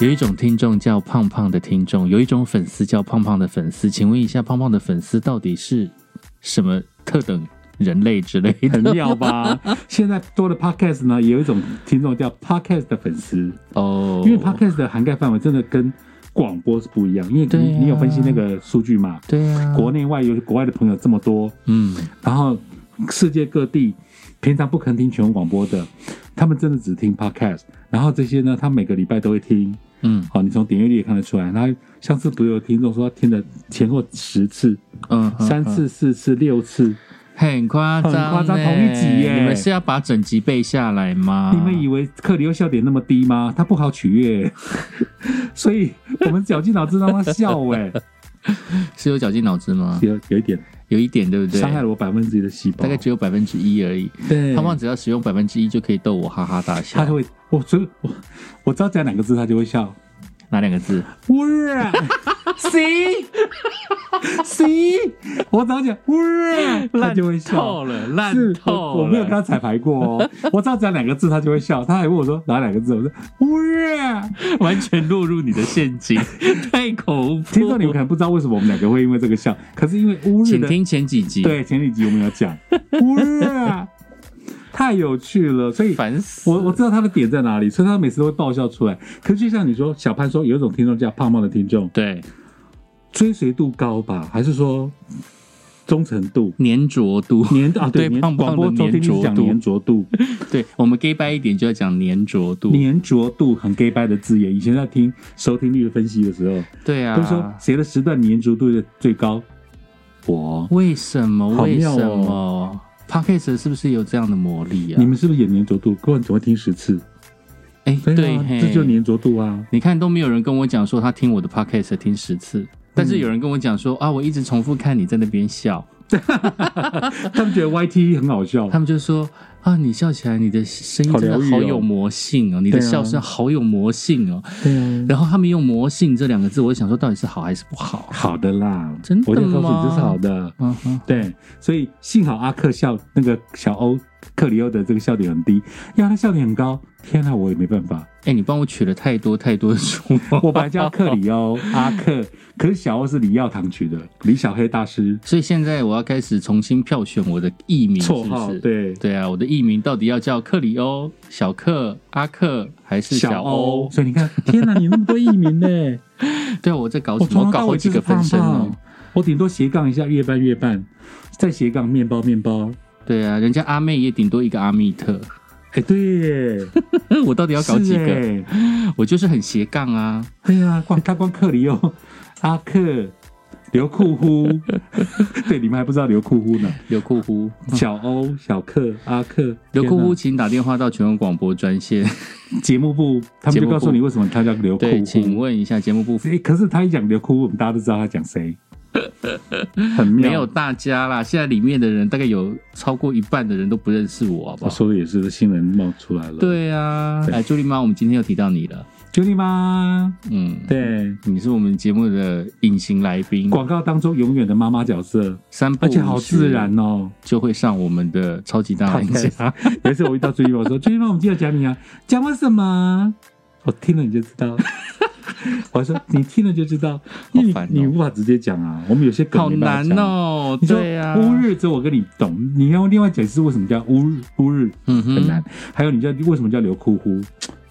有一种听众叫胖胖的听众，有一种粉丝叫胖胖的粉丝。请问一下，胖胖的粉丝到底是什么特等人类之类的？很妙吧？现在多的 podcast 呢，有一种听众叫 podcast 的粉丝，哦，因为 podcast 的涵盖范围真的跟广播是不一样。因为你你有分析那个数据嘛？对啊，国内外有国外的朋友这么多，嗯，然后世界各地平常不肯听全国广播的，他们真的只听 podcast。然后这些呢，他每个礼拜都会听。嗯好，你从点阅率也看得出来。那上次不是有听众说他听了前后十次、嗯，嗯三次、四次、六次，很夸张夸张同一集耶你们是要把整集背下来吗？你们以为克里欧笑点那么低吗？他不好取悦，所以我们绞尽脑汁让他笑、哎，是有绞尽脑汁吗？有有一点有一点，对不对？伤害了我百分之一的细胞，大概只有百分之一而已。对胖胖只要使用百分之一就可以逗我哈哈大笑。他就会，我所以我我只要讲两个字，他就会笑。哪两个字？哇，C C，我只要讲哇，他就会笑。透了，烂是透了。我我没有跟他彩排过哦，我只要讲两个字，他就会笑。他还问我说哪两个字，我说哇。完全落入你的陷阱，太恐怖。听众你们可能不知道为什么我们两个会因为这个笑，可是因为乌日的请听前几集。，对前几集我们有讲哇，太有趣了，所以烦死。我我知道他的点在哪里，所以他每次都会爆笑出来。可是就像你说，小潘说有一种听众叫胖胖的听众，对追随度高吧，还是说忠诚度？粘着度，粘啊，对，粘胖胖的广播收听率讲粘粘着度，对我们 gay 掰一点就要讲粘着度。粘着度很 gay 掰的字眼。以前在听收听率的分析的时候，对啊，都说谁的时段粘着度最高？我，为什么？为什么 p o d c a s t 是不是有这样的魔力啊？你们是不是也粘着度？不然怎么会听十次？哎，对对啊，这就粘着度啊。你看都没有人跟我讲说他听我的 podcast 听十次，但是有人跟我讲说啊，我一直重复看你在那边笑，他们觉得 YT 很好笑。他，们就说啊，你笑起来你的声音真的好有魔性哦，你的笑声好有魔性哦。对啊，然后他们用“魔性”这两个字，我就想说到底是好还是不好？好的啦，真的我就告诉你这是好的。嗯哼，对，所以幸好阿克笑那个小欧克里欧的这个笑点很低，要他笑点很高，天哪，我也没办法。哎，你帮我取了太多太多的书，我本来叫克里欧阿克，可是小欧是李耀堂取的，李小黑大师所以现在我要开始重新票选我的艺名，绰号？对，对啊，我的艺名到底要叫克里欧、小克、阿克还是小欧？所以你看，天哪，你那么多艺名呢？对啊，我在搞什么？搞好几个分身哦。，我顶多斜杠一下，月半月半，再斜杠面包面包。对啊，人家阿妹也顶多一个阿密特，哎，对耶，我到底要搞几是个？我就是很斜杠啊。对呀、光他光克里哦、阿克、刘库呼，对，你们还不知道刘库呼呢。刘库呼，小欧、小克、阿克、刘库呼，天请打电话到全国广播专线。哪节目部，他们就告诉你为什么他叫刘库对，呼。请问一下节目部诶可是他一讲刘库呼，我们大家都知道他讲谁，很妙。没有大家啦，现在里面的人大概有超过一半的人都不认识我，好不我好？说的也是，新人冒出来了。，对啊，对哎，朱莉妈，我们今天又提到你了，朱莉妈，嗯，，对，你是我们节目的隐形来宾，广告当中永远的妈妈角色，三而且好自然哦。就会上我们的超级大玩家。有一次我遇到朱莉妈，我说：“朱莉妈，我们今天要讲你啊，讲我什么？”我听了你就知道。我说：“你听了就知道，因为你、你无法直接讲啊，我们有些梗好难。哦，你说对啊，乌日这我跟你懂，你要另外解释为什么叫乌日乌日嗯很难，还有你叫为什么叫刘库呼，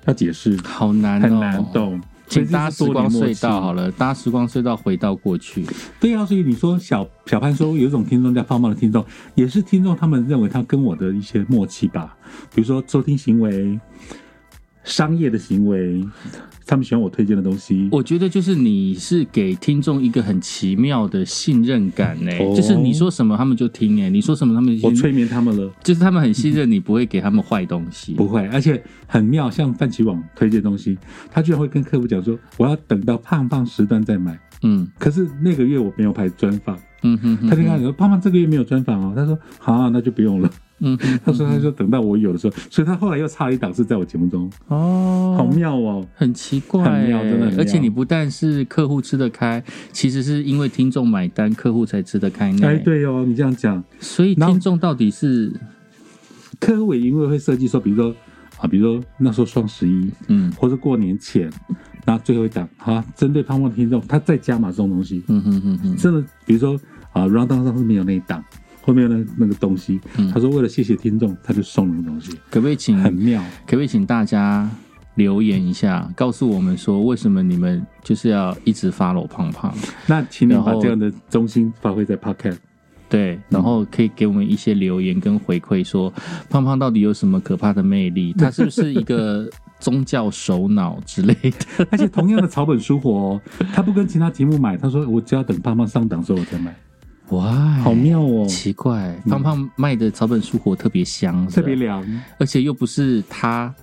要解释好难哦，很难。懂。请搭时光隧道好了。了，搭时光隧道回到过去。对啊，所以你说小小潘说有一种听众叫胖胖的听众，也是听众他们认为他跟我的一些默契吧，比如说收听行为、商业的行为，他们喜欢我推荐的东西。我觉得就是你是给听众一个很奇妙的信任感呢、哦就是你说什么他们就听哎、你说什么他们就我催眠他们了，就是他们很信任你不会给他们坏东西。不会，而且很妙，像泛奇网推荐东西，他居然会跟客户讲说，我要等到胖胖时段再买。嗯可是那个月我没有拍专访，嗯哼哼他就跟他说，胖胖这个月没有专访哦。他说好、那就不用了。嗯 他说他说等到我有的时候，所以他后来又差了一档是在我节目中，哦，好妙哦。很奇怪、很妙真的很妙。而且你不但是客户吃得开，其实是因为听众买单，客户才吃得开呢。哎，，对哦，你这样讲，所以听众到底是客户也因为会设计说，比如说啊，比如说那时候双十一嗯。或者过年前，然后最后一档，好，针对胖胖的听众，他再加码这种东西，嗯哼哼哼，真的，比如说啊，round down 上是没有那一档，后面呢那个东西，嗯他说为了谢谢听众，他就送那个东西，可不可以请很妙。可不可以请大家留言一下，告诉我们说为什么你们就是要一直 follow 胖胖？那请你把这样的中心发挥在 podcast。对，然后可以给我们一些留言跟回馈，说胖胖到底有什么可怕的魅力？他是不是一个宗教首脑之类的？而且同样的草本书火哦，他不跟其他节目买，他说我只要等胖胖上档之后我再买，哇，好妙哦，奇怪，胖胖卖的草本蔬果特别香，特别凉。而且又不是他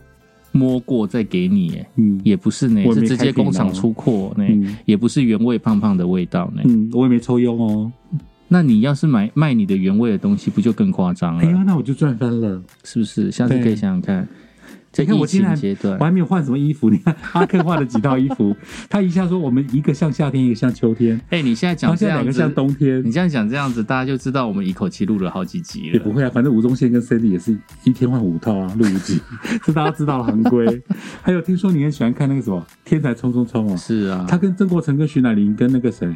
摸过再给你，嗯也不是呢，我是直接工厂哦出货呢，嗯也不是原味胖胖的味道呢。嗯，我也没抽佣哦。那你要是买卖你的原味的东西，不就更夸张了？哎呀，那我就赚翻了。是不是？下次可以想想看，在你看我竟然我，还没有换什么衣服，你看阿克换了几套衣服，他一下说我们一个像夏天，一个像秋天，哎、你现在讲这样两个像，冬天你。这样讲这样子，大家就知道我们一口气录了好几集了。也不会啊，反正吴宗宪跟 Cindy 也是一天换五套啊，录五集，这大家知道了行规。还有听说你很喜欢看那个什么《天才冲冲冲》哦，是啊，他跟曾国成、跟徐乃麟、跟那个谁，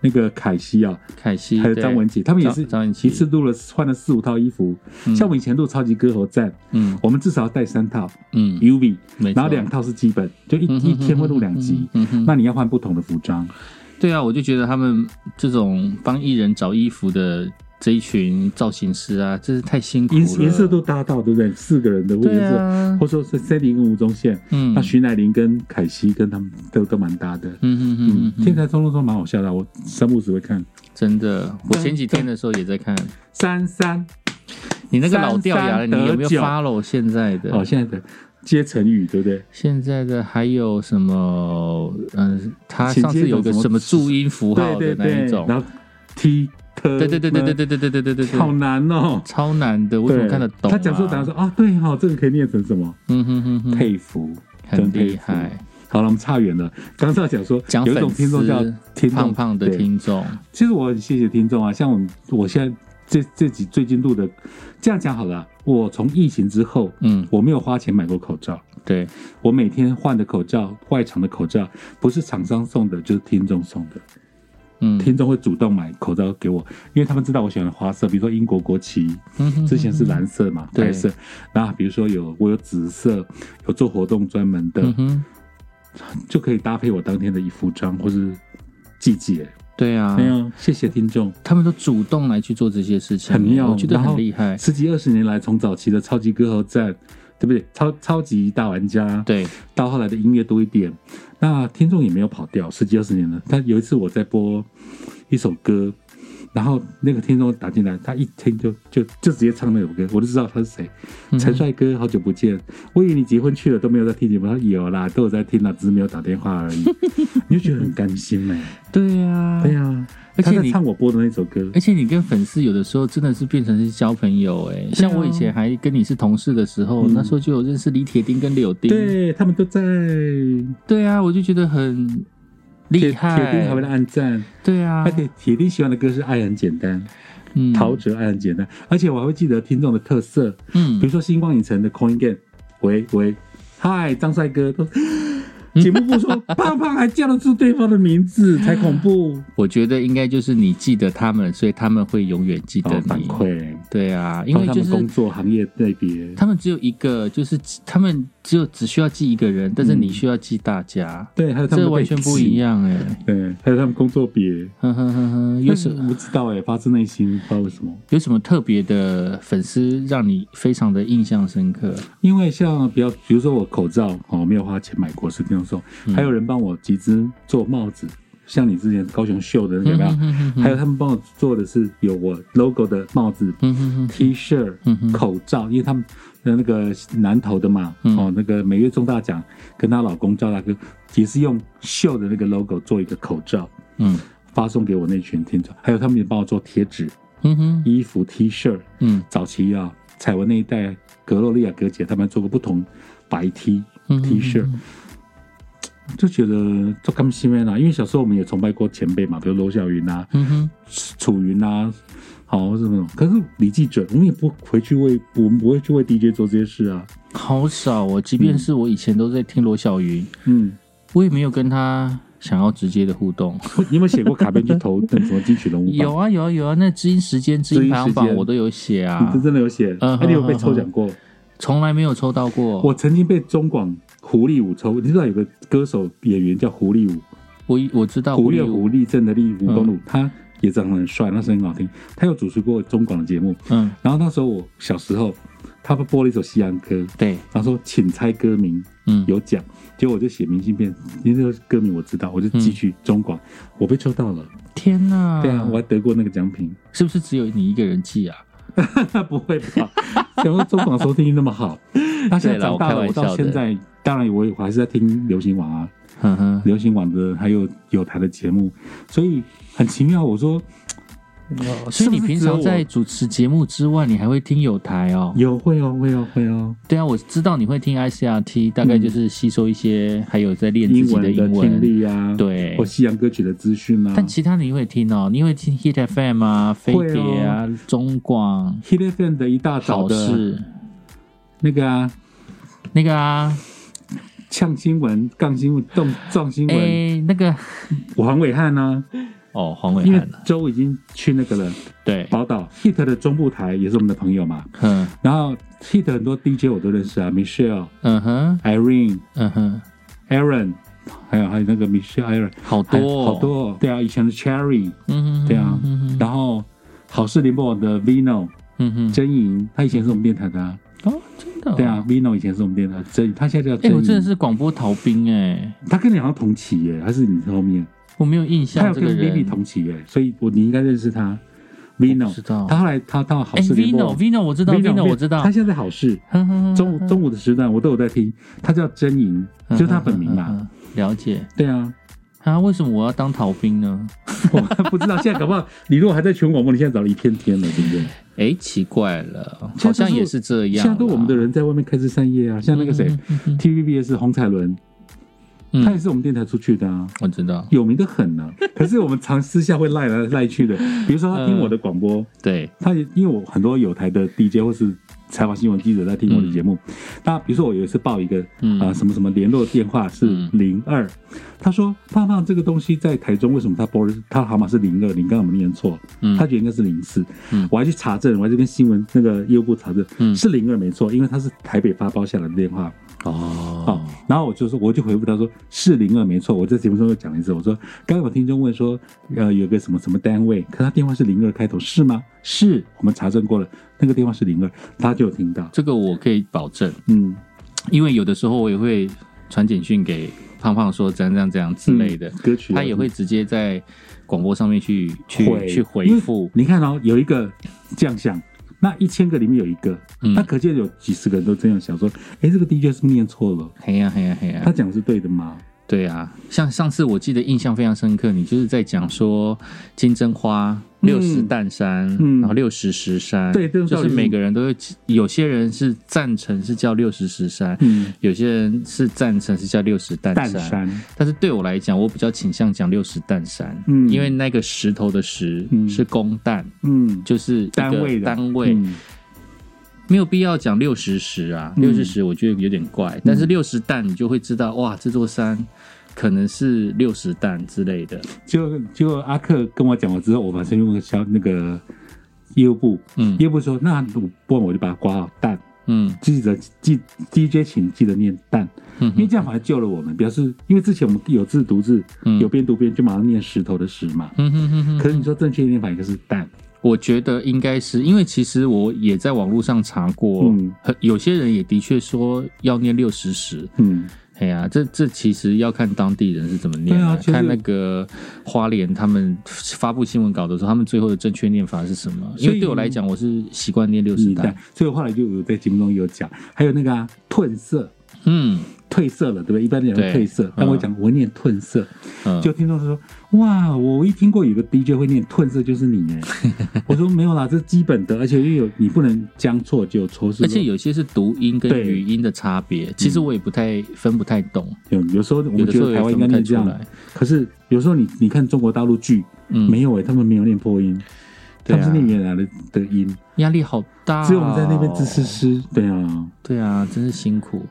那个凯西啊，凯西还有对。张文琪，他们也是张张文琪。一次录了换了四五套衣服。像我们以前录超级歌喉战，嗯。我们至少要带三套嗯，UV，然后两套是基本，就一一天会录两集。那你要换不同的服装，对啊，我就觉得他们这种帮艺人找衣服的这一群造型师啊，真是太辛苦了。颜颜色都搭到，对不对？四个人的颜对色，啊，或者说是 Cindy 跟吴宗宪，嗯那徐乃麟跟凯西跟他们都都蛮搭的。嗯嗯嗯天才冲冲冲蛮好笑的，我三不时会看。真的，我前几天的时候也在看。三三你那个老掉牙了，你有没有得九 follow 现在的？哦，现在的接成语对不对？现在的还有什么？嗯、他上次有个什么注音符号的那一，种，然后 T 对对对对对对对对对对对好，难哦。超难的，我怎么看得懂、啊？他讲说，讲说啊，对哈、哦，这个可以念成什么？嗯哼哼哼，佩服，很真厉害。好了，我们差远了。刚刚讲说讲有一种听众叫听众胖胖的听众，其实我很谢谢听众啊，像我我现在这这几最近录的，这样讲好了啊，我从疫情之后，嗯，我没有花钱买过口罩，对，我每天换的口罩，外场的口罩不是厂商送的，就是听众送的。嗯，听众会主动买口罩给我，因为他们知道我喜欢花色，比如说英国国旗，嗯之前是蓝色嘛，对白色。那比如说有我有紫色，有做活动专门的，嗯，就可以搭配我当天的衣服装或是季节。对啊，没有，谢谢听众。他们都主动来去做这些事情，很妙我觉得很厉害。十几二十年来，从早期的超级歌喉战，对不对？超超级大玩家，对，到后来的音乐多一点，那听众也没有跑掉，十几二十年了。但有一次我在播一首歌，然后那个听众打进来，他一听就就就直接唱那首歌，我就知道他是谁。嗯陈帅哥，好久不见，我以为你结婚去了都没有在听节目，他说有啦，都有在听啦，只是没有打电话而已。你就觉得很甘心哎、对啊，对呀、而且你唱我播的那首歌。而，且你跟粉丝有的时候真的是变成是交朋友哎、像我以前还跟你是同事的时候，嗯。那时候就有认识李铁丁跟柳丁，对他们都在。对啊，我就觉得很厉铁害。铁定还会来按赞，对啊而，且铁定喜欢的歌是《爱很简单》，嗯陶喆《爱很简单》，而且我还会记得听众的特色，嗯比嗯如说星光影城的 Coin Game，喂喂，嗨，张帅哥都。节目部说胖胖还叫得出对方的名字，才恐怖。我觉得应该就是你记得他们，所以他们会永远记得哦，反你。馈，对啊，因为就因为他们工作行业类别，他们只有一个，就是他们只有只需要记一个人，但是嗯你需要记大家，对，还有他们的这完全不一。样哎、对，还有他们工作别，呵呵呵呵，有什但是不知道哎，发自内心，不知道为什么。有什么特别的粉丝让你非常的印象深刻？因为像比较，比如说我口罩哦，没有花钱买过，是这样还有人帮我集资做帽子，像你之前高雄秀的那个还有他们帮我做的是有我 logo 的帽子、T 恤、口罩，因为他们的那个南投的嘛，嗯。哦，那个每月中大奖跟她老公赵大哥也是用秀的那个 logo 做一个口罩，嗯。发送给我那群听众，还有他们也帮我做贴纸、嗯哼。衣服、T 恤。嗯。早期啊，彩文那一代，格洛丽亚格姐他们做过不同白 T 嗯。T 恤，就觉得做甘心啦。因为小时候我们也崇拜过前辈嘛，比如罗小云啊、嗯哼楚云啊，好是那种。可是李记准，我们也不回去为，我们不会去为 DJ 做这些事啊。好少哦，即便是我以前都在听罗小云，嗯，我也没有跟他想要直接的互动。你有没有写过卡片去投等什么金曲人物榜？有啊有啊有啊，那知音时间、知知音排行榜我都有写你啊这，真的有写？嗯那你有被嗯抽奖过？从来没有抽到过。我曾经被中广狐狸舞抽，你知道有个歌手演员叫狐狸舞，我我知道狐狸狸有狐狸镇的狸，舞嗯东鲁，他也长得很帅，那声音很好听。他有主持过中广的节目，嗯，然后那时候我小时候，他播了一首西洋歌，对，他说请猜歌名，嗯，有奖，结果我就写明信片，因为这个歌名我知道，我就寄去中广，我被抽到了。天哪！对啊，我还得过那个奖品。是不是只有你一个人记啊？不会吧？想说中广收听率那么好，他现在长大了，我到现在，当然我也我还是在听流行网啊，流行网的还有有台的节目，所以很奇妙。我说，所以你平常在主持节目之外，你还会听有台？哦？有会哦，会哦，会哦，对啊，我知道你会听 ICRT，大概就是吸收一些，还有在练自己的英文。的听。力啊，，对。或，西洋歌曲的资讯啊。但其他你会听哦，你会听 Hit FM 啊、飞碟啊、中广、Hit FM 的一大早的事。那个啊，那个啊，呛新闻、杠新闻、撞撞新闻，哎，那个。王伟汉啊，哦，黄伟周已经去那个了对，宝岛 Hit 的中部台也是我们的朋友嘛，嗯。然后 Hit 很多 DJ 我都认识啊，Michelle、嗯哼，Irene、嗯哼，Aaron，还有还有那个 Michelle Aaron，好多。哦好，多。哦，对啊，以前的 Cherry，嗯哼，对啊。嗯哼，然后好事联播网的 Vino 嗯哼，真莹，他以前是我们电台的、啊，哦，真的，对啊。，Vino 以前是我们电台的真，他现在叫哎，真我真的，是广播逃兵哎，他跟你好像同期耶，还是你后面？我没有印象他有跟 Vivi，同期耶，所以我你应该认识他，Vino 知。道他后来他到好哎事联播，Vino Vino 我知道 Vino 我知道他，现在在好事，哼哼哼哼中中午的时段我都有在听，他叫真莹，就是他本名嘛。了解对啊，啊？为什么我要当逃兵呢？我不知道现在搞不好你如果还在全广播，你现在早了一片天了，对不对？哎，奇怪了，好像也是这样啦。现在都我们的人在外面开枝散叶啊，像那个谁嗯嗯嗯 TVB 也是洪彩伦，嗯。他也是我们电台出去的啊。我知道，有名的很呢、可是我们常私下会赖来 赖去的。比如说他听我的广播，对，他也因为我很多有台的 DJ 或是采访新闻记者在听我的节目，那比如说我有一次报一个嗯。啊、什么什么联络电话是嗯。零二，他说胖胖这个东西在台中为什么他拨的他号码是零二？零刚刚有没有念错？嗯。他觉得应该是零四。嗯，我还去查证，我还去跟新闻那个业务部查证，嗯。是零二没错，因为他是台北发包下来的电话。哦。哦，，然后我就说，我就回复他说是零二没错，我在节目中又讲了一次，我说刚刚有听众问说，呃，有个什么什么单位，可他电话是零二开头，是吗？是我们查证过了，那个电话是零二，他就有听到，这个我可以保证，嗯，因为有的时候我也会传简讯给胖胖说怎样怎样怎样之类的，歌曲啊。他也会直接在广播上面去去去回复。你看哦，有一个将相，那一千个里面有一个，嗯。那可见有几十个人都这样想说，哎，这个 DJ 是念错了，嘿呀嘿呀嘿呀。他，讲是对的吗？对啊，像上次我记得印象非常深刻，你就是在讲说金针花六十担山，嗯。然后六十石山，对就是每个人都会，有些人是赞成是叫六十石山，嗯，有些人是赞成是叫六十担淡山。山，但是对我来讲，我比较倾向讲六十担山，嗯。因为那个石头的石嗯。是公担，嗯，就是单位的。单位，嗯。没有必要讲六十石啊，嗯。六十石我觉得有点怪，但是六十担你就会知道，哇，这座山可能是六十担之类的，就就阿克跟我讲了之后，我马上用个小那个业务部，嗯。业务部说那不然我就把它挂好蛋，嗯。记得记 DJ 请记得念蛋，嗯因为这样反而救了我们。表示因为之前我们有字读字，嗯。有边读边就马上念石头的石嘛。嗯哼哼哼可是你说正确念法应该是蛋，我觉得应该是因为其实我也在网络上查过，嗯。很有些人也的确说要念六十石。嗯，哎呀，这这其实要看当地人是怎么念对啊就是看那个花莲他们发布新闻稿的时候，他们最后的正确念法是什么？因为对我来讲，我是习惯念六十代所以我后来就有在节目中有讲，还有那个啊褪色。嗯。褪色了，对不对？一般人对。会褪色，但我讲我念褪色，嗯，就听众说：“哇，我一听过有个 DJ 会念褪色，就是你哎。”我说没有啦，这是基本的，而且又有你不能将错就错，是而且有些是读音跟语音的差别，其实我也不太分不太懂，有有时候我觉得台湾应该念这样，来。可是有时候你你看中国大陆剧嗯，没有哎，他们没有念破音，他们是念原来的的音，压力好大、哦，只有我们在那边自诗诗。对啊，对啊，真是辛苦。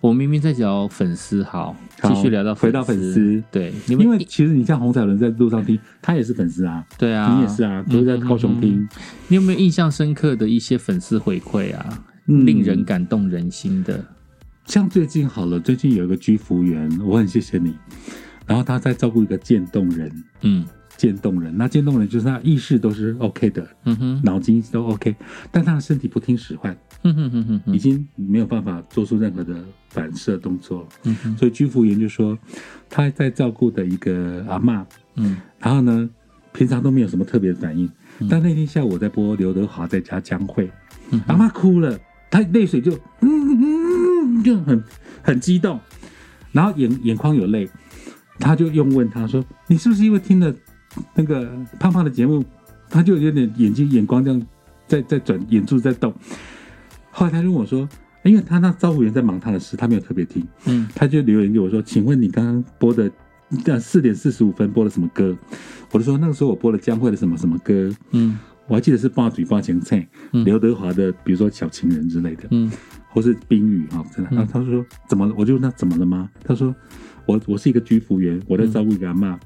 我明明在聊粉丝，好，好继续聊到回到粉丝。对，你们因为其实你像洪彩伦在路上听，他也是粉丝啊，对啊，你也是啊，都是在高雄听，你有没有印象深刻的一些粉丝回馈啊？嗯。令人感动人心的，像最近好了，最近有一个居服员，我很谢谢你。然后他在照顾一个渐冻人，嗯渐冻人，那渐冻人就是他意识都是 OK 的，嗯哼，脑筋都 OK，但他的身体不听使唤，嗯哼哼哼哼，已经没有办法做出任何的反射动作。嗯哼，所以居服员就说他在照顾的一个阿嬷，嗯。然后呢，平常都没有什么特别的反应，但那天下午我在播刘德华在家江蕙，嗯阿妈哭了，她泪水就嗯嗯嗯就很很激动，然后眼眼眶有泪，他就用问他说：“你是不是因为听了那个胖胖的节目，他就有点眼睛眼光这样在在转，眼珠在动？”后来他就问我说：“因为他那招呼员在忙他的事，他没有特别听，嗯他就留言给我说：‘请问你刚刚播的这四点四十五分播了什么歌？’我就说那个时候我播了江蕙的什么什么歌，嗯我还记得是《八嘴八前菜》，嗯刘德华的，比如说《小情人》之类的，嗯或是冰雨哈，真的。然后他说怎么了？我就问他怎么了吗？他说我我是一个居服员，我在照顾一个阿嬷。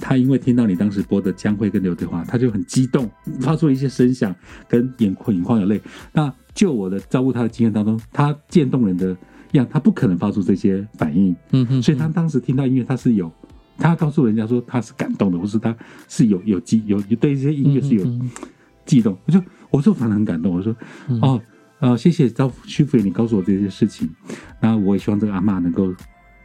他因为听到你当时播的江蕙跟刘德华，他就很激动，发出了一些声响，跟眼眶眼眶有泪。那就我的照顾他的经验当中，他渐冻人的样，他不可能发出这些反应，嗯哼，所以他当时听到音乐，他是有，他告诉人家说他是感动的，或是他是有有激有对这些音乐是有激动。我就我说反而很感动，我说、哦呃谢谢招屈服你告诉我这些事情，那我也希望这个阿嬷能够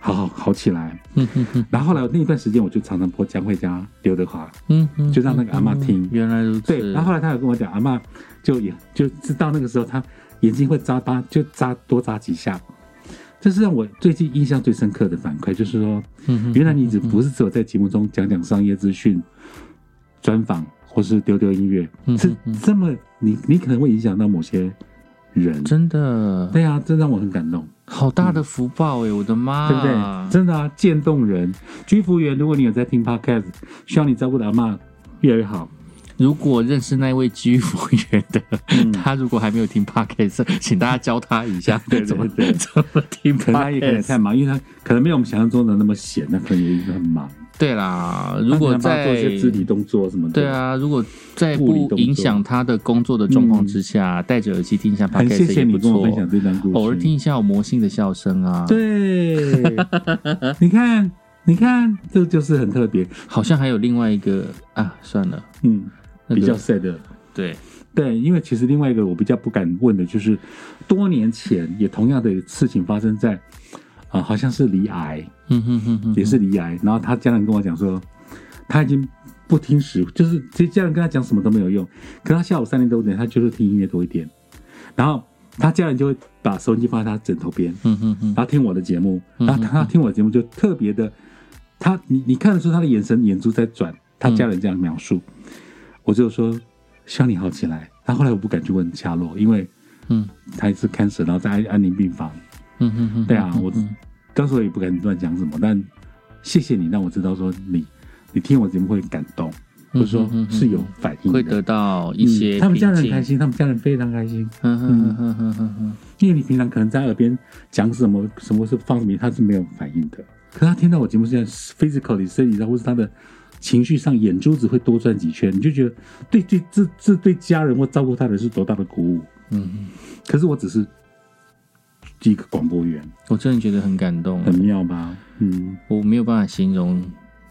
好好好起来。嗯嗯嗯然后后来那一段时间，我就常常播江蕙加刘德华，嗯嗯，就让那个阿嬷听嗯原来如此，对。然后后来他有跟我讲，阿嬷就也就知道那个时候他眼睛会眨巴，就眨多眨几下。这是让我最近印象最深刻的反馈，就是说，原来你只不是只有在节目中讲讲商业资讯、专访或是丢丢音乐，是这么你你可能会影响到某些人，真的对啊，这让我很感动，好大的福报哎，我的妈，对不对？真的啊，渐冻人居服员，如果你有在听 podcast，希望你照顾的阿妈越来越好。如果认识那位居服员的，嗯他如果还没有听 podcast，请大家教他一下 对对怎么对怎么听可能他也可能 podcast。太忙，因为他可能没有我们想象中的那么闲，那可能也很忙。对啦，如果在一些肢体动作什么的，对，啊，如果在不影响他的工作的状况之下，戴着耳机听一下很 podcast 谢谢也不错。你跟我分。享这段故事。偶尔听一下我魔性的笑声啊，，对，你看，你看，这就是很特别，好像还有另外一个啊，算了，嗯，那个比较 sad 的。对，对，因为其实另外一个我比较不敢问的就是，多年前也同样的事情发生在，啊、好像是离癌，嗯哼哼哼，也是离癌，然后他家人跟我讲说，他已经不听使，就是其实家人跟他讲什么都没有用，可他下午三点多点，他就是听音乐多一点，然后他家人就会把收音机放在他枕头边，嗯哼哼，然后听我的节目，嗯然后他听我的节目就特别的，他你你看得出他的眼神眼珠在转，他家人这样描述，我就说希望你好起来。他后后来我不敢去问夏洛，因为嗯。他是 cancer，然后在安安宁病房。嗯哼哼，对啊，我嗯当时我也不敢乱讲什么，但谢谢你让我知道说你你听我节目会感动，或者说是有反应，会得到一些嗯他们家人平静。开，心，他们家人非常开心，嗯哼哼哼哼哼哼，因为你平常可能在耳边讲什么什么是放什么，他是没有反应的。可他听到我节目，现在 physically 身体上或是他的情绪上，眼珠子会多转几圈，你就觉得对对，这这对家人或照顾他人是多大的鼓舞。嗯，可是我只是一个广播员，我真的觉得很感动，很妙吧？嗯。我没有办法形容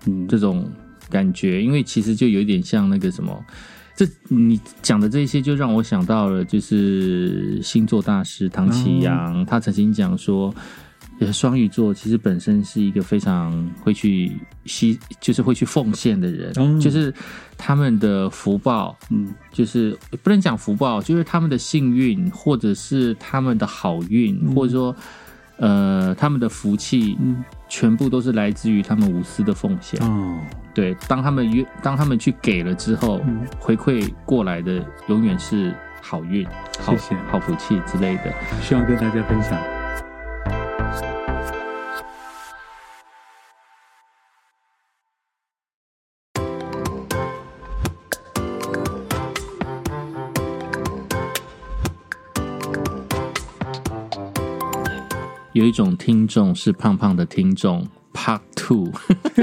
嗯，这种感觉，因为其实就有一点像那个什么，这你讲的这些就让我想到了，就是星座大师唐启阳，他曾经讲说，呃，双鱼座其实本身是一个非常会去吸，就是会去奉献的人，哦就是他们的福报。嗯就是不能讲福报，就是他们的幸运，或者是他们的好运，或者说呃他们的福气，嗯全部都是来自于他们无私的奉献。哦，对，当他们约，当他们去给了之后，嗯回馈过来的永远是好运、好谢谢好福气之类的。希望跟大家分享。有一种听众是胖胖的听众。Part Two，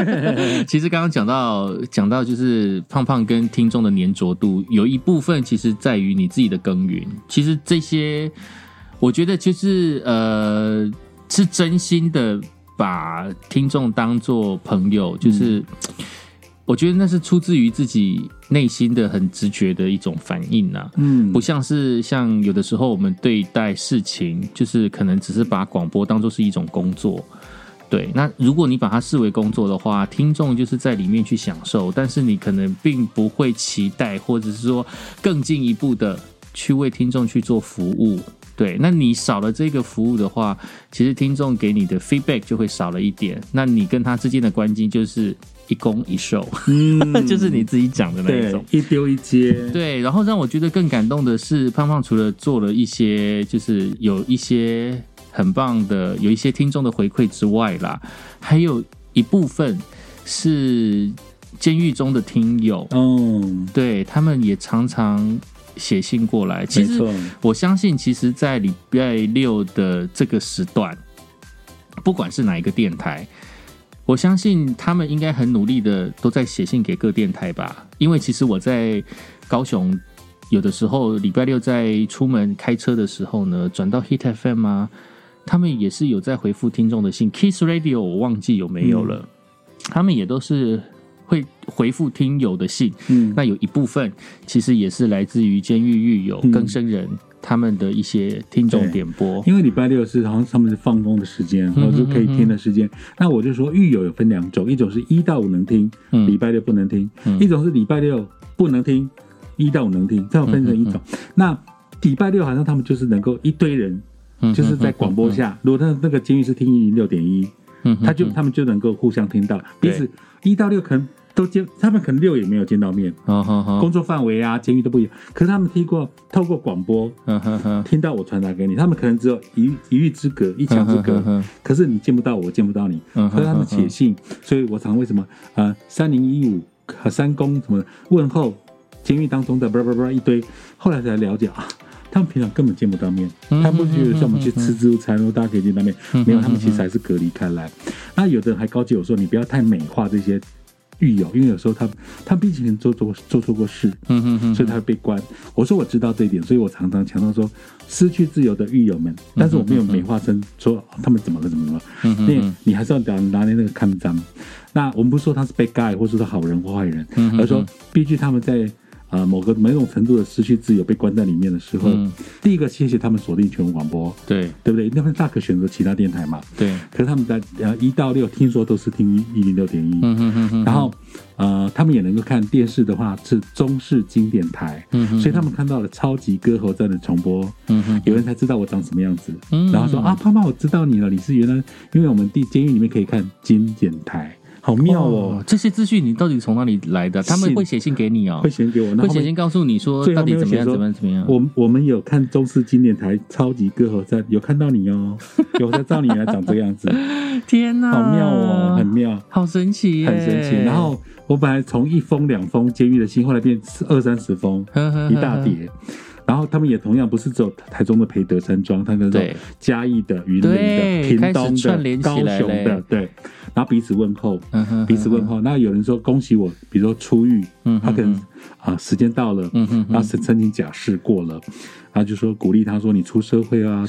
其实刚刚讲到讲到就是胖胖跟听众的粘着度，有一部分其实在于你自己的耕耘。其实这些，我觉得就是呃，是真心的把听众当做朋友，就是我觉得那是出自于自己内心的很直觉的一种反应呐。嗯不像是像有的时候我们对待事情，就是可能只是把广播当做是一种工作。对，那如果你把它视为工作的话，听众就是在里面去享受，但是你可能并不会期待，或者是说更进一步的去为听众去做服务。对，那你少了这个服务的话，其实听众给你的 feedback 就会少了一点。那你跟他之间的关系就是一攻一受，嗯 就是你自己讲的那一种。一丢一接，对，然后让我觉得更感动的是，胖胖除了做了一些，就是有一些很棒的，有一些听众的回馈之外啦，还有一部分是监狱中的听友，嗯，对他们也常常写信过来。其实我相信，其实，在礼拜六的这个时段，不管是哪一个电台，我相信他们应该很努力的都在写信给各电台吧。因为其实我在高雄，有的时候礼拜六在出门开车的时候呢，转到 Hit FM 啊，他们也是有在回复听众的信。Kiss Radio 我忘记有没有了，他们也都是会回复听友的信。嗯，那有一部分其实也是来自于监狱狱友、嗯更生人他们的一些听众对。点播。因为礼拜六是好像他们是放工的时间，然后就可以听的时间。那我就说，狱友有分两种，一种是一到五能听，嗯。礼拜六不能听；嗯。一种是礼拜六不能听，一到五能听，这样分成一种。那礼拜六好像他们就是能够一堆人，嗯就是在广播，下，如果那那个监狱是听一零六点一，嗯他就他们就能够互相听到，彼此一到六可能都见，他们可能六也没有见到面，工作范围啊，监狱都不一样。可是他们听过透过广播听到我传达给你，他们可能只有一一域之隔，一墙之隔，可是你见不到我，我见不到你，所以他们写信，所以我常为什么啊三零一五和三公什么问候监狱当中的叭叭叭一堆，后来才了解啊。他们平常根本见不到面，嗯他们不觉得像我们去吃自助餐，然后大家可以见到面，嗯没有，他们其实还是隔离开来。那有的人还告诫我说，你不要太美化这些狱友，因为有时候他他毕竟做做做错过事，嗯哼哼，所以他会被关。我说我知道这一点，所以我常常强调说，失去自由的狱友们，但是我没有美化成说哦他们怎么了怎么了，因为嗯你还是要拿拿捏那个看章。那我们不是说他是被盖，或者说好人或坏人，嗯而说毕竟他们在呃某个某种程度的失去自由被关在里面的时候，嗯。第一个谢谢他们锁定全国广播，对。对不对？那么大可选择其他电台嘛。对，可是他们在呃一到六听说都是听一零六点一，嗯哼哼哼，然后呃他们也能够看电视的话是中视经典台，嗯哼，所以他们看到了超级歌喉战的重播，嗯哼，有人才知道我长什么样子，嗯。然后说啊，胖胖，我知道你了，你是原来因为我们地监狱里面可以看经典台，好妙哦，这些资讯你到底从哪里来的？他们信会写信给你哦会，写给我，会写信告诉你说到底怎么样，怎么样，怎么样。我我们有看中视经典台超级歌喉战，有看到你哦，有在照你来长这个样子，天哪，好妙哦，很妙。好神奇，很神奇。然后我本来从一封两封监狱的信，后来变二三十封，呵呵呵一大叠。然后他们也同样不是只有台中的培德山庄，他们对嘉义的、云林的、屏东的、高雄的，对。然后彼此问候，嗯哼彼此问候。那有人说恭喜我，比如说出狱，他可能嗯啊时间到了，嗯哼哼然后申申请假释过了，然后就说鼓励他说你出社会啊，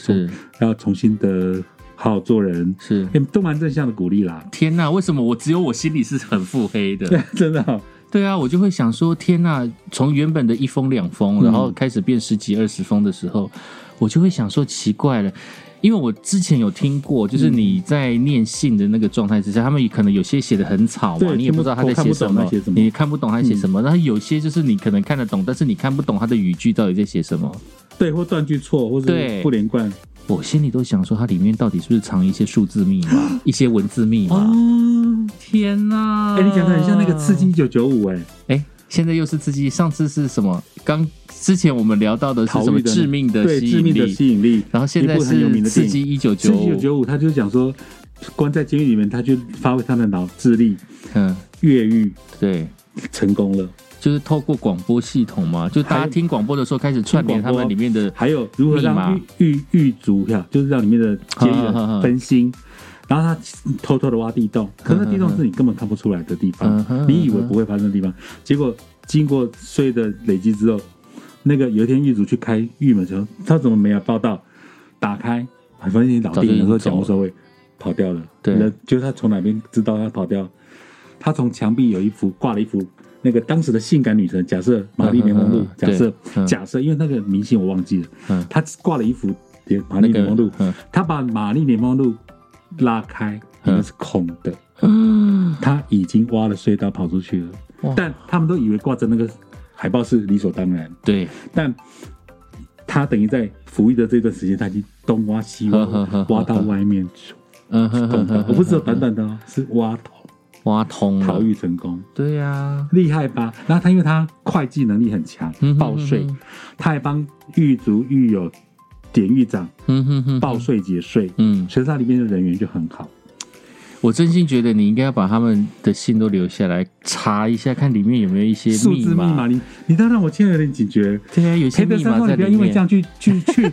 要重新的好好做人，是。也都蛮正向的鼓励啦。天呐，为什么我只有我心里是很腹黑的？真的哦、对啊，我就会想说，天呐，从原本的一封两封，嗯然后开始变十几二十封的时候，我就会想说奇怪了。因为我之前有听过，就是嗯你在念信的那个状态之下，他们可能有些写的很草嘛，你也不知道他在写什么你看不懂他写什么。然后有些就是你可能看得懂，但是你看不懂他的语句到底在写什么。对，或断句错，或者不连贯。我心里都想说，它里面到底是不是藏一些数字密码、一些文字密码？哦，天哪！哎、你讲的很像那个刺激一九九五，哎，哎，现在又是刺激，上次是什么？刚之前我们聊到的是什么致命的对致命的吸引力？然后现在是刺激一九刺九五，激一九九五，他就讲说，关在监狱里面，他就发挥他的脑智力，嗯，越狱对，成功了。就是透过广播系统嘛，就大家听广播的时候开始串联他们里面的，还有如何让狱狱狱卒呀，就是让里面的监狱分心。然后他偷偷的挖地洞，可是那地洞是你根本看不出来的地方，你以为不会发生的地方，结果经过岁的累积之后，那个有一天狱卒去开狱门的时候，他怎么没有报道？打开，发现你倒早就已经地了，说讲无所谓，跑掉了。对那就是他从哪边知道他跑掉？他从墙壁有一幅挂了一幅那个当时的性感女神，假设玛丽莲梦露假设假设，因为那个明星我忘记了，嗯，他挂了一幅玛那个丽莲梦露，嗯他把玛丽莲梦露拉开，里面是空的，嗯，他已经挖了隧道跑出去了。哇，但他们都以为挂着那个海报是理所当然，对，但他等于在服役的这段时间，他已经东挖西挖挖到外面去。嗯哼我不是有短短的哦，是挖通挖通逃，狱成功，对呀，厉害吧？然后他因为他会计能力很强报税他还帮狱卒、狱友、典狱长嗯哼哼，报税节税，嗯，所以他里面的人员就很好。我真心觉得你应该要把他们的信都留下来查一下，看里面有没有一些数字密码，你你倒让我现在有点警觉。对啊，有些裴德山说：“密码在不要因为这面。样去去去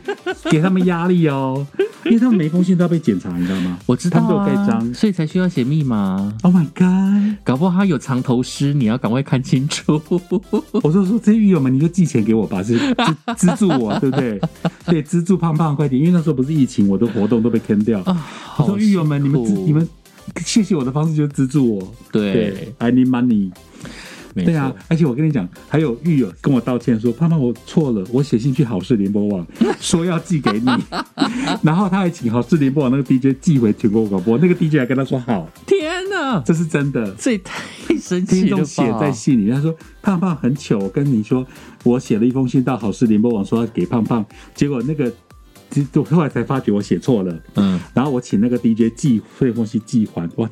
给他们压力哦，因为他们每封信都要被检查，你知道吗？我知道他们都有章。所以才需要写密码。Oh my god！搞不好他有藏头诗，你要赶快看清楚。我就说这些狱友们，你就寄钱给我吧，是资资助我，对不对？对，资助胖胖快点，因为那时候不是疫情，我的活动都被坑掉。啊，我说狱友们，你们你们谢谢我的方式就是资助我。对，，I need money。没对啊，，而且我跟你讲，还有狱友跟我道歉说：“胖胖，我错了，我写信去好事联播网 说要寄给你，然后他还请好事联播网那个 DJ 寄回全国广播，那个 DJ 还跟他说好，天哪，这是真的。”这也太神奇了吧！众写在信里，他说：“胖胖很糗，我跟你说，我写了一封信到好事联播网说要给胖胖，结果那个，其实我后来才发觉我写错了，嗯，然后我请那个 DJ 寄这封信寄还，哇，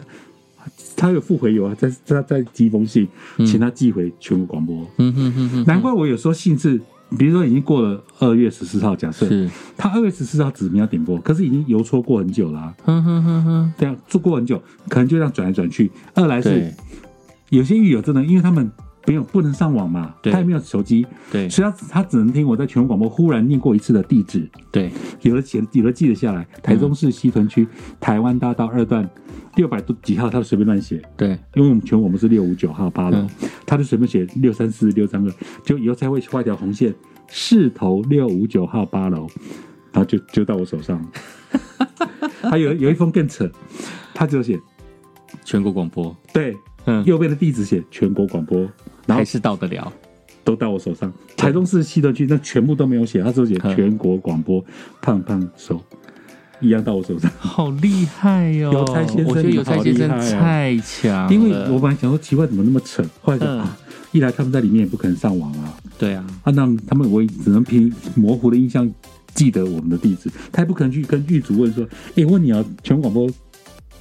他有复回邮啊，在他再寄一封信，请他寄回全国广播。嗯哼哼哼，难怪我有时候信是，比如说已经过了二月十四号，假设是，他二月十四号指名要点播，可是已经邮戳过很久了、啊，哼哼哼哼，这样做过很久，可能就这样转来转去。二来是有些狱友真的，因为他们没有不能上网嘛，他也没有手机，对。所以他他只能听我在全国广播忽然念过一次的地址，对，有的写有的记得下来，台中市西屯区台湾大道二段六百多几号，他随便乱写，对，因为我们全我们是六五九号八楼嗯，他就随便写六三四六三二，就以后才会画一条红线，市头六五九号八楼，然后就就到我手上。还有有一封更扯，他只有写全国广播，对，嗯，右边的地址写全国广播，然后还是到得了。都到我手上。台中市西屯区那全部都没有写，他只有写嗯全国广播，胖胖手一样到我手上。好厉害哟、邮差先生我觉得邮差先生太强了，因为我本来想说奇怪怎么那么扯，后来想、嗯啊，一来他们在里面也不可能上网啊，对啊，啊，那他们我也只能凭模糊的印象记得我们的地址，他也不可能去跟狱主问说，哎、问你啊，全国广播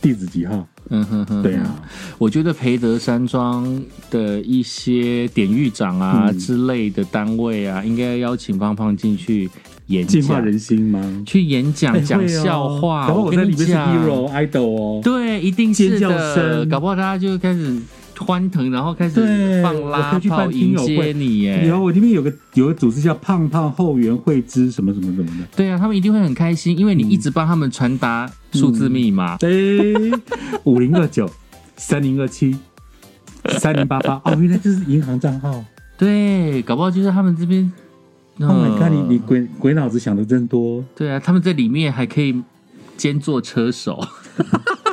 地址几号？嗯哼哼，对啊，我觉得培德山庄的一些典狱长啊、嗯。之类的单位啊，应该邀请芳芳进去演讲，净化人心吗？去演讲、讲笑话。然后我在里面是讲。hero idol 哦，对，一定是尖叫的，声。搞不好大家就开始欢腾，然后开始放拉炮迎接你耶。然后我里面有个有个组织叫胖胖后援会之什么什么什么的，对啊，他们一定会很开心，因为你一直帮他们传达数字密码。对，五零二九三零二七三零八八，哦，原来这是银行账号。对，搞不好就是他们这边。Oh my god！你你嗯鬼鬼脑子想的真多。对啊，他们在里面还可以兼做车手。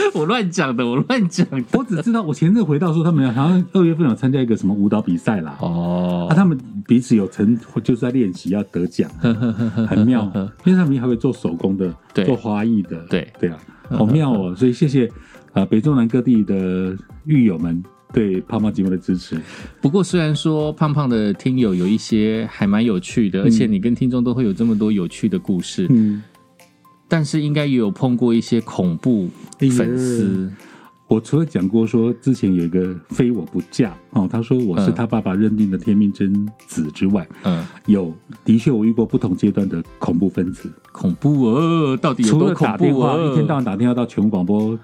我乱讲的，我乱讲的。我只知道，我前阵回到说，他们好像二月份有参加一个什么舞蹈比赛啦。哦啊，他们彼此有成，就是在练习要得奖，很妙。因为他们还会做手工的，对做花艺的，对对啊，好妙哦。所以谢谢啊、呃北中南各地的狱友们对胖胖节目的支持。不过虽然说胖胖的听友有一些还蛮有趣的，而且你跟听众都会有这么多有趣的故事，嗯，但是应该也有碰过一些恐怖粉丝。我除了讲过说之前有一个非我不嫁哦，他说我是嗯他爸爸认定的天命真子之外，嗯，有的确我遇过不同阶段的恐怖分子，恐怖哦，到底有除多了打电话，恐怖哦？一天到晚打电话到全国广播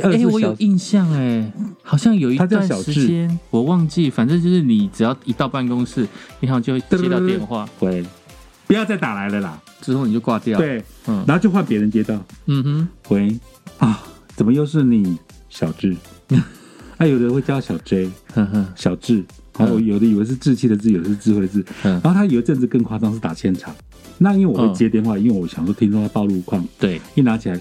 哎、我有印象哎，好像有一段时间我忘记，反正就是你只要一到办公室，你好像就会接到电话，喂，不要再打来了啦。之后你就挂掉。，对，嗯然后就换别人接到。嗯哼，喂啊，怎么又是你，小智？啊，有的人会叫小 J，哼哼，小智。然后有的以为是志气的志，有的是智慧的智。嗯然后他有一阵子更夸张，是打现场。那因为我会接电话，因为我想说听说他暴露况，对一拿起来，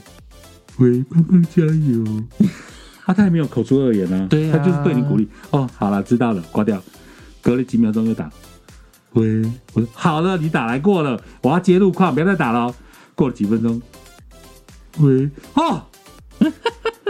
喂，胖胖加油！啊，他也没有口出恶言啊，对啊他就是对你鼓励。哦，好了，知道了，挂掉。隔了几秒钟又打，喂，我说好了，你打来过了，我要接路况，不要再打了哦。过了几分钟，喂，哦。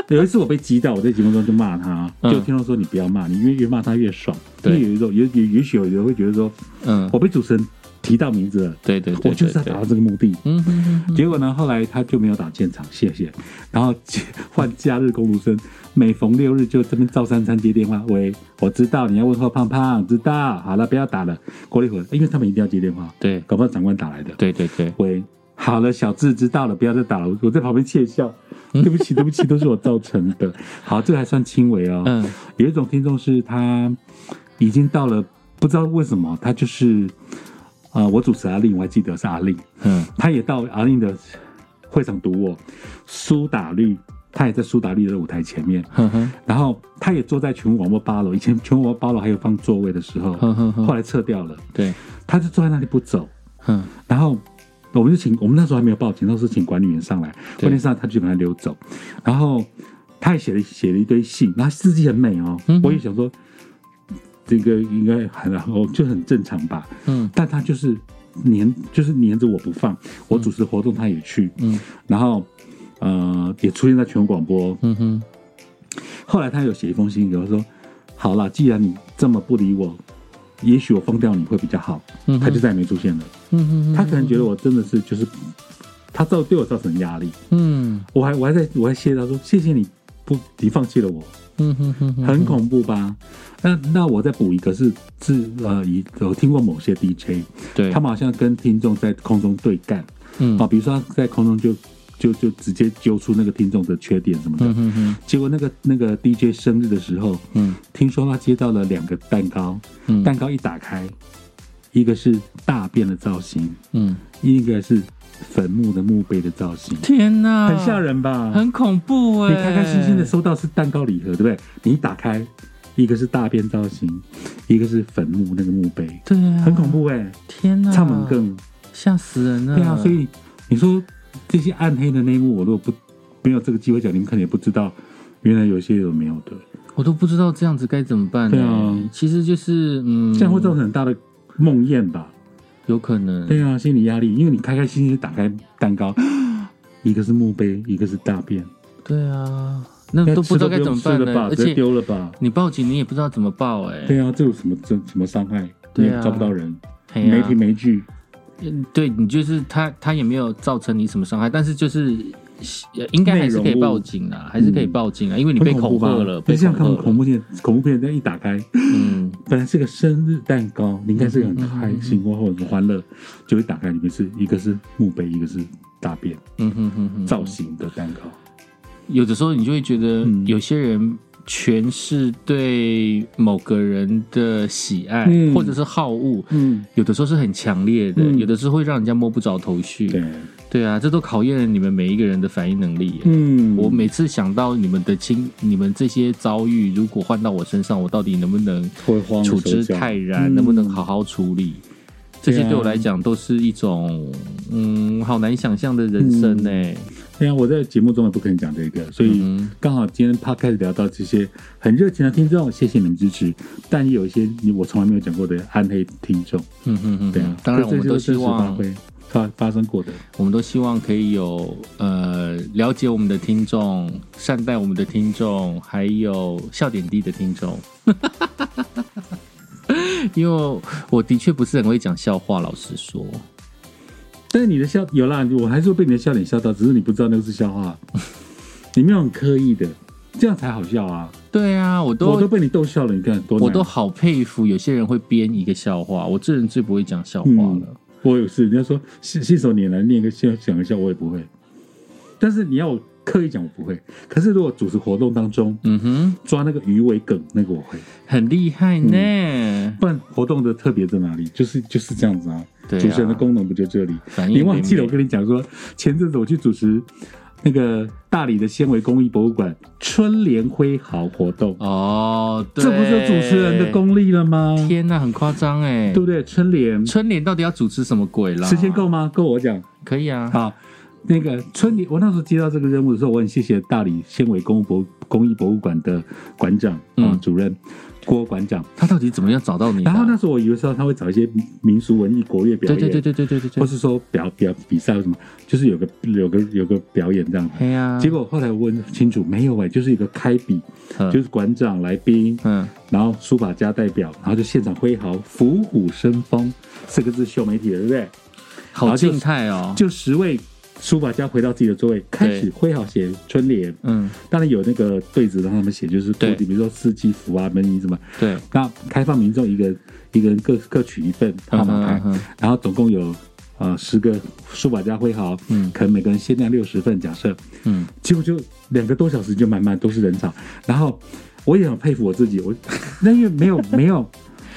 有一次我被激到，我在节目中就骂他，嗯就听到说你不要骂，你越越骂他越爽。因对为有一种也也也许有人会觉得说，嗯我，被主持人提到名字了，对对对对对我就是要达到，这个目的。嗯结果呢，后来他就没有打现场，谢谢。然后接换假日工读生，每逢六日就这边赵珊珊接电话，喂，我知道你要问候胖胖，知道，好了，不要打了。过了一会儿，因为他们一定要接电话，对搞不好长官打来的。对对对，喂，好了，小智知道了，不要再打了。我在旁边窃笑，对不起，对不起，都是我造成的。好，这个还算轻微哦。嗯有一种听众是他已经到了，不知道为什么，他就是呃，我主持阿令，我还记得是阿令，嗯。他也到阿令的会场堵我，苏打绿，他也在苏打绿的舞台前面，哼哼。然后他也坐在全国广播八楼，以前全国广播八楼还有放座位的时候，哼哼哼，后来撤掉了，对，他就坐在那里不走，嗯然后我们就请我们那时候还没有报警，那时候请管理员上来，对管理员上来他就把他溜走，然后他也写了写了一堆信，然后字迹很美哦，嗯我也想说这个应该很后就很正常吧，嗯。但他就是黏就是黏着我不放，我主持活动他也去，嗯。然后呃也出现在全国广播，嗯哼，后来他有写一封信给我说，好了，既然你这么不理我。也许我封掉你会比较好，嗯他就再也没出现了。嗯哼哼，他可能觉得我真的是就是，他造对我造成压力，嗯。我还我还在我还谢他说谢谢你不你放弃了我，嗯哼哼哼，很恐怖吧？那那我再补一个是是呃，以有听过某些 DJ，对，他们好像跟听众在空中对干。嗯。啊，比如说他在空中就就就直接揪出那个听众的缺点什么的，嗯哼哼，结果那个那个 DJ 生日的时候，嗯。听说他接到了两个蛋糕，嗯。蛋糕一打开，一个是大便的造型，嗯，一个是坟墓的墓碑的造型，天哪，很吓，人吧？很恐怖哎，你开开心心的收到是蛋糕礼盒，对不对？你一打开，一个是大便造型，一个是坟墓那个墓碑，对啊，很恐怖哎、天哪，唱门更吓死人了，对啊，所以你说这些暗黑的内幕，我如果不没有这个机会讲，你们可能也不知道，原来有些有没有的，我都不知道这样子该怎么办呢。对啊其实就是嗯，这样会造成很大的梦魇吧？有可能，对啊，心理压力，因为你开开心心地打开蛋糕，一个是墓碑，一个是大便，对啊，那都不知道该怎么办了而且丢了吧？你报警，你也不知道怎么报哎。对啊，这有什么这什么伤害？对啊也找不到人，啊没凭没据。嗯对你就是他，他也没有造成你什么伤害，但是就是呃应该还是可以报警啊，还是可以报警啊，因为你被恐吓了，被你这样看恐怖片，恐怖片这样一打开，嗯，本来是个生日蛋糕，你应该是很开心或或者很欢乐，就会打开里面是一个是墓碑，一个是大便嗯哼哼哼，造型的蛋糕。有的时候你就会觉得嗯。有些人诠释对某个人的喜爱、嗯或者是好恶，嗯，有的时候是很强烈的，嗯。有的时候会让人家摸不着头绪。对，对啊，这都考验了你们每一个人的反应能力。嗯，我每次想到你们的亲，你们这些遭遇，如果换到我身上，我到底能不能处之泰然？嗯能不能好好处理？这些对我来讲都是一种嗯，好难想象的人生呢。对啊，我在节目中也不可能讲这个，所以嗯刚好今天 p 开始聊到这些很热情的听众，谢谢你们支持。但也有一些我从来没有讲过的暗黑听众，嗯嗯嗯，对啊，当然我们都希望，挥发发生过的。我们都希望可以有呃了解我们的听众，善待我们的听众，还有笑点低的听众。因为我的确不是很会讲笑话，老实说。但是你的笑有啦，我还是会被你的笑点笑到，只是你不知道那个是笑话，你没有很刻意的，这样才好笑啊！对啊，我都我都被你逗笑了，你看多我都好佩服有些人会编一个笑话，我这人最不会讲笑话嗯了。我有事，人家说信信手拈来念个先讲一下，我也不会。但是你要我刻意讲我不会，可是如果主持活动当中嗯哼，抓那个鱼尾梗，那个我会。很厉害呢。不然活动的特别在哪里？就是就是这样子啊。对啊主持人的功能不就这里？你忘记了？我跟你讲说，前阵子我去主持那个大理的纤维工艺博物馆春联挥毫活动，哦，对这不是主持人的功力了吗？天哪，很夸张哎对！不对？春联春联到底要主持什么鬼啦？时间够吗？够我讲。可以啊。好，那个春联，我那时候接到这个任务的时候，我很谢谢大理纤维工博工艺博物馆的馆长啊、嗯主任郭馆长，他到底怎么样找到你？然后那时候我以为说他会找一些民俗文艺、国乐表演，对对对对对对对，或是说表表比赛或什么，就是有个有个有个表演这样。哎呀，结果后来我问清楚，没有哎，就是一个开笔，就是馆长来宾，嗯，然后书法家代表，然后就现场挥毫，“伏虎生风”四个字秀媒体了，对不对？好静态哦，就十位。书法家回到自己的座位，开始挥毫写春联。嗯，当然有那个对子让他们写，就是固对。定，比如说四季福啊、门仪什么。对，那开放民众一个一个人各各取一份号码牌，嗯哼嗯。然后总共有呃十个书法家挥毫，嗯。可能每个人限量六十份，假设，嗯，结果就两个多小时就满满都是人潮，然后我也很佩服我自己，我 那因为没有没有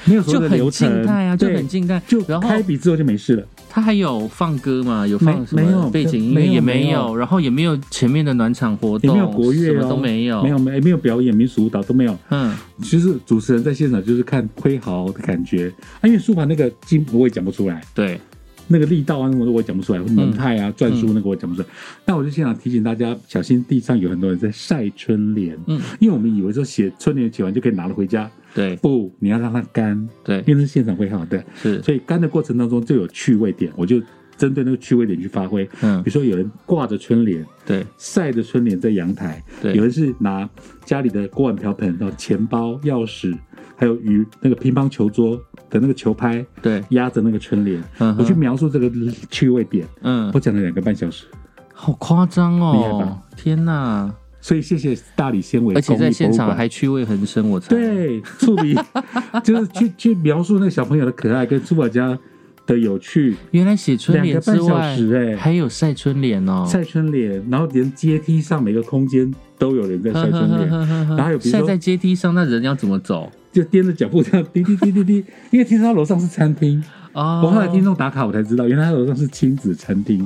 没有所就有的流很静，态啊，就很静态。就然后开笔之后就没事了，他还有放歌吗？有放什么背景音乐？也没没有。有，然后也没有前面的暖场活动，也没有国乐哦，什么都没有，没有没没有表演民俗舞蹈都没有，嗯，其实主持人在现场就是看挥毫的感觉，啊，因为书法那个金我也讲不出来，对，那个力道啊，那个我也讲不出来，门派啊、篆书那个我讲不出来。那我就现场提醒大家，小心地上有很多人在晒春联。嗯，因为我们以为说写春联写完就可以拿了回家，对。不，你要让它干，对。因为是现场会好的，是，所以干的过程当中就有趣味点，我就针对那个趣味点去发挥。嗯比，如说有人挂着春联，对晒着春联在阳台，对有人是拿家里的锅碗瓢盆，然后钱包、钥匙，还有与那个乒乓球桌的那个球拍对，压着那个春联，嗯我去描述这个趣味点，嗯我，讲了两个半小时。好夸张厉害哦吧！天哪！所以谢谢大理纤维而且在现场还趣味横生，我猜。对触笔，就是去去描述那个小朋友的可爱跟书法家的有趣，原来写春联之外小时哎。还有晒春联哦，晒春联，然后连阶梯上每个空间都有人在晒春联，然后还有比如晒在阶梯上，那人要怎么走？就踮着脚步这样滴滴滴滴滴，因为听说他楼上是餐厅，哦，我后来听众打卡我才知道，原来他楼上是亲子餐厅。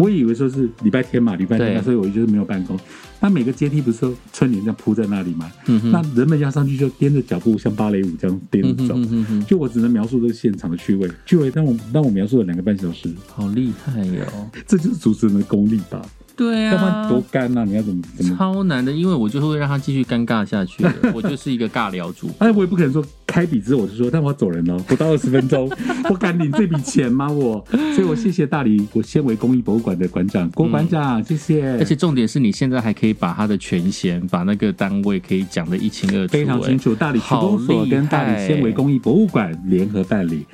我以为说是礼拜天嘛，礼拜天所以我就是没有办公。那每个阶梯不是说春联这样铺在那里吗？嗯那人们要上去就踮着脚步，像芭蕾舞这样踮着走。哼哼哼，就我只能描述这个现场的趣味，趣味让我让我描述了两个半小时，好厉害哟！这就是主持人的功力吧？对要不然啊，多干啊！你要怎么怎么？超难的，因为我就会让他继续尴尬下去，我就是一个尬聊主。哎，我也不可能说开笔之后我就说，但我要走人哦，不到二十分钟，我敢领这笔钱吗？我，所以我谢谢大理我纤维工艺博物馆的馆长郭馆长，谢谢，而且重点是你现在还可以把他的权限，把那个单位可以讲得一清二楚，非常清楚，大理区公所跟大理纤维工艺博物馆联合办理，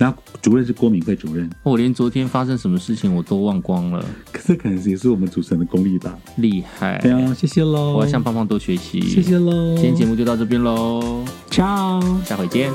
然后主任是郭敏慧主任，哎。我连昨天发生什么事情我都忘光了，可是可能也是我们主持人的功力吧。厉害！对啊，谢谢喽，我要向胖胖多学习。谢谢喽，今天节目就到这边喽，，ciao。下回见。